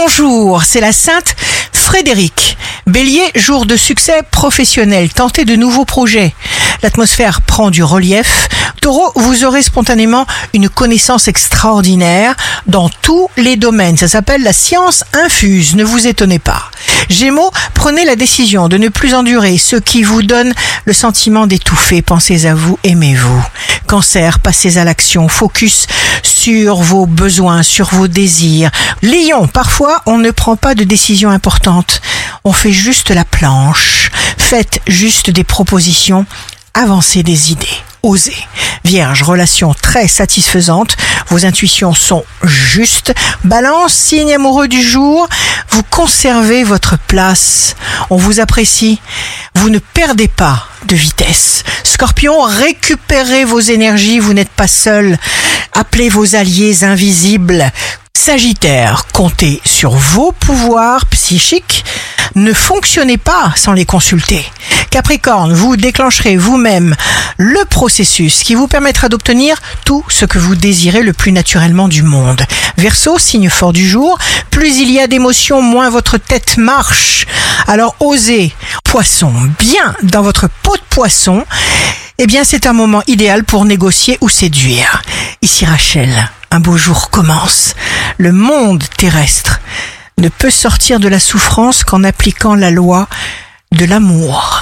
Bonjour, c'est la Sainte Frédéric. Bélier, jour de succès professionnel, tentez de nouveaux projets. L'atmosphère prend du relief. Taureau, vous aurez spontanément une connaissance extraordinaire dans tous les domaines. Ça s'appelle la science infuse, ne vous étonnez pas. Gémeaux, prenez la décision de ne plus endurer ce qui vous donne le sentiment d'étouffer. Pensez à vous, aimez-vous. Cancer, passez à l'action. Focus sur vos besoins, sur vos désirs. Lion, parfois on ne prend pas de décision importante. On fait juste la planche. Faites juste des propositions. Avancez des idées. Osez. Vierge, relation très satisfaisante. Vos intuitions sont justes. Balance, signe amoureux du jour. Vous conservez votre place. On vous apprécie. Vous ne perdez pas de vitesse. Scorpion, récupérez vos énergies. Vous n'êtes pas seul. Appelez vos alliés invisibles. Sagittaire, comptez sur vos pouvoirs psychiques. Ne fonctionnez pas sans les consulter. Capricorne, vous déclencherez vous-même le processus qui vous permettra d'obtenir tout ce que vous désirez le plus naturellement du monde. Verseau, signe fort du jour, plus il y a d'émotions, moins votre tête marche. Alors osez, poisson, bien dans votre peau de poisson, eh bien c'est un moment idéal pour négocier ou séduire. Ici Rachel, un beau jour commence. Le monde terrestre ne peut sortir de la souffrance qu'en appliquant la loi de l'amour.